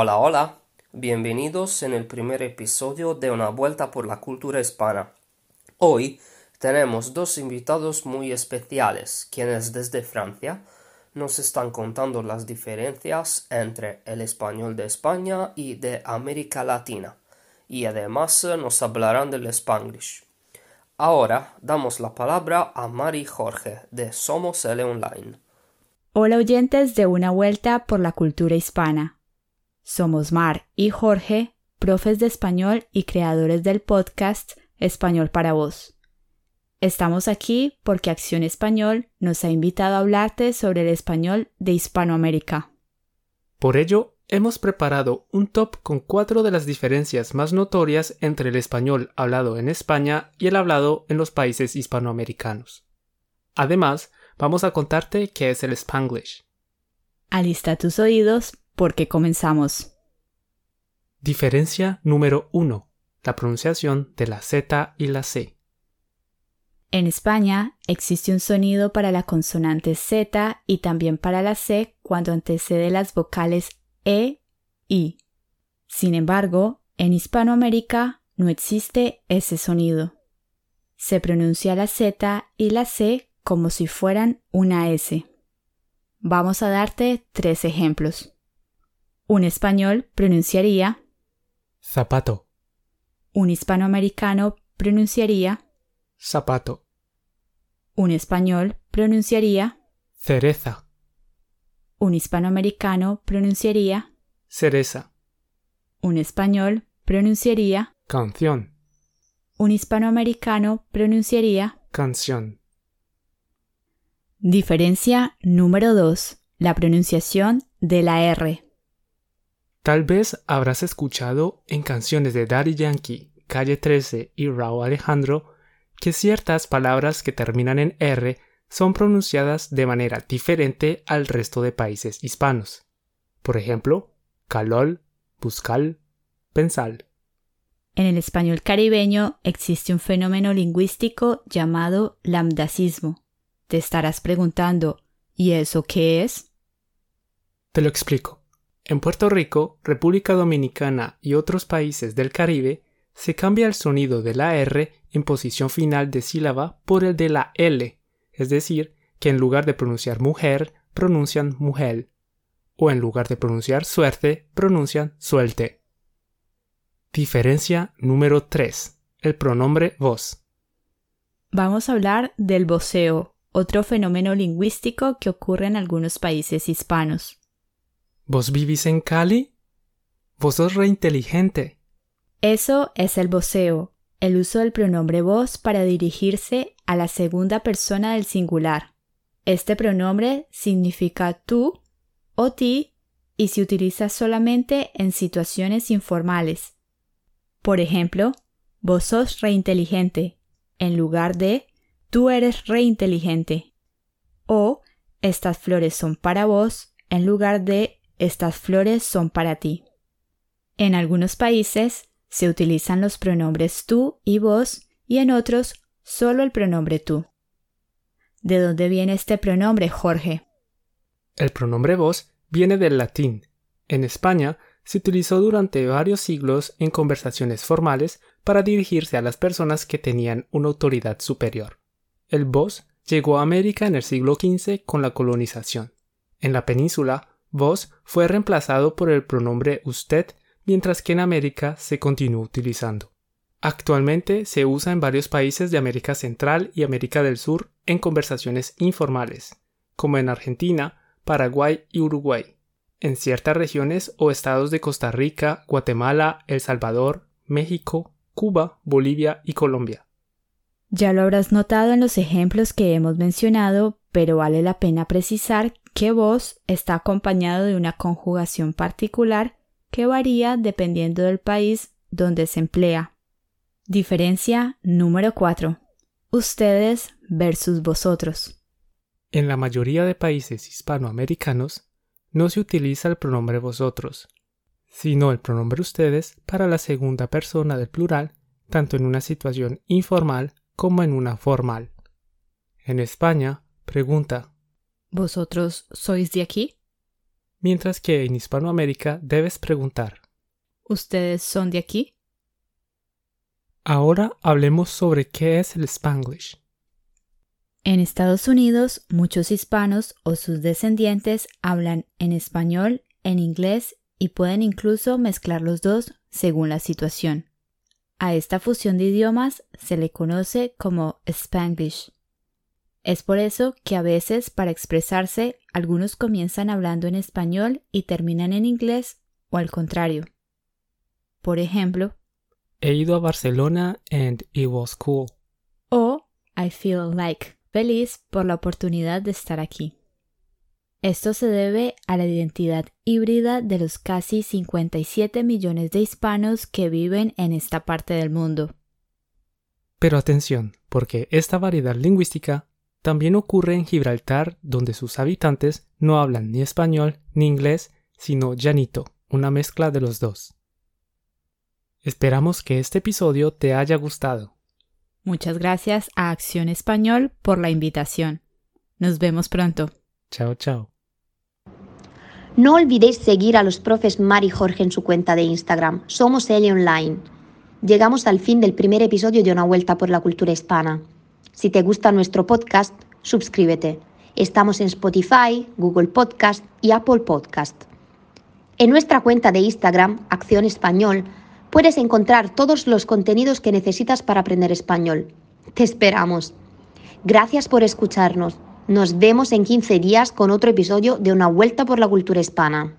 Hola, hola. Bienvenidos en el primer episodio de Una vuelta por la cultura hispana. Hoy tenemos dos invitados muy especiales, quienes desde Francia nos están contando las diferencias entre el español de España y de América Latina, y además nos hablarán del Spanglish. Ahora damos la palabra a Mari Jorge de Somos L Online. Hola oyentes de Una vuelta por la cultura hispana. Somos Mar y Jorge, profes de español y creadores del podcast Español para Vos. Estamos aquí porque Acción Español nos ha invitado a hablarte sobre el español de Hispanoamérica. Por ello, hemos preparado un top con cuatro de las diferencias más notorias entre el español hablado en España y el hablado en los países hispanoamericanos. Además, vamos a contarte qué es el Spanglish. Alista tus oídos porque comenzamos. Diferencia número 1. La pronunciación de la Z y la C. En España existe un sonido para la consonante Z y también para la C cuando antecede las vocales E, I. Sin embargo, en Hispanoamérica no existe ese sonido. Se pronuncia la Z y la C como si fueran una S. Vamos a darte tres ejemplos. Un español pronunciaría zapato. Un hispanoamericano pronunciaría zapato. Un español pronunciaría cereza. Un hispanoamericano pronunciaría cereza. Un español pronunciaría canción. Un hispanoamericano pronunciaría canción. Diferencia número 2. La pronunciación de la R. Tal vez habrás escuchado en canciones de Daddy Yankee, Calle 13 y Raúl Alejandro que ciertas palabras que terminan en R son pronunciadas de manera diferente al resto de países hispanos. Por ejemplo, calol, buscal, pensal. En el español caribeño existe un fenómeno lingüístico llamado lambdacismo. Te estarás preguntando, ¿y eso qué es? Te lo explico. En Puerto Rico, República Dominicana y otros países del Caribe, se cambia el sonido de la R en posición final de sílaba por el de la L, es decir, que en lugar de pronunciar mujer, pronuncian mujer, o en lugar de pronunciar suerte, pronuncian suelte. Diferencia número 3. El pronombre vos. Vamos a hablar del voceo, otro fenómeno lingüístico que ocurre en algunos países hispanos. ¿Vos vivís en Cali? Vos sos reinteligente. Eso es el voceo, el uso del pronombre vos para dirigirse a la segunda persona del singular. Este pronombre significa tú o ti y se utiliza solamente en situaciones informales. Por ejemplo, vos sos reinteligente, en lugar de tú eres reinteligente. O estas flores son para vos, en lugar de estas flores son para ti. En algunos países se utilizan los pronombres tú y vos y en otros solo el pronombre tú. ¿De dónde viene este pronombre, Jorge? El pronombre vos viene del latín. En España se utilizó durante varios siglos en conversaciones formales para dirigirse a las personas que tenían una autoridad superior. El vos llegó a América en el siglo XV con la colonización. En la península vos fue reemplazado por el pronombre usted, mientras que en América se continuó utilizando. Actualmente se usa en varios países de América Central y América del Sur en conversaciones informales, como en Argentina, Paraguay y Uruguay, en ciertas regiones o estados de Costa Rica, Guatemala, El Salvador, México, Cuba, Bolivia y Colombia. Ya lo habrás notado en los ejemplos que hemos mencionado, pero vale la pena precisar que voz está acompañado de una conjugación particular que varía dependiendo del país donde se emplea. Diferencia número 4. Ustedes versus vosotros. En la mayoría de países hispanoamericanos no se utiliza el pronombre vosotros, sino el pronombre ustedes para la segunda persona del plural, tanto en una situación informal como en una formal. En España, pregunta ¿Vosotros sois de aquí? mientras que en Hispanoamérica debes preguntar. ¿Ustedes son de aquí? Ahora hablemos sobre qué es el Spanglish. En Estados Unidos, muchos hispanos o sus descendientes hablan en español, en inglés y pueden incluso mezclar los dos según la situación. A esta fusión de idiomas se le conoce como Spanglish. Es por eso que a veces para expresarse algunos comienzan hablando en español y terminan en inglés o al contrario. Por ejemplo, He ido a Barcelona and it was cool. o I feel like feliz por la oportunidad de estar aquí. Esto se debe a la identidad híbrida de los casi 57 millones de hispanos que viven en esta parte del mundo. Pero atención, porque esta variedad lingüística también ocurre en Gibraltar, donde sus habitantes no hablan ni español ni inglés, sino llanito, una mezcla de los dos. Esperamos que este episodio te haya gustado. Muchas gracias a Acción Español por la invitación. Nos vemos pronto. Chao, chao. No olvidéis seguir a los profes Mar y Jorge en su cuenta de Instagram. Somos L Online. Llegamos al fin del primer episodio de Una Vuelta por la Cultura Hispana. Si te gusta nuestro podcast, suscríbete. Estamos en Spotify, Google Podcast y Apple Podcast. En nuestra cuenta de Instagram, Acción Español, puedes encontrar todos los contenidos que necesitas para aprender español. Te esperamos. Gracias por escucharnos. Nos vemos en 15 días con otro episodio de Una Vuelta por la Cultura Hispana.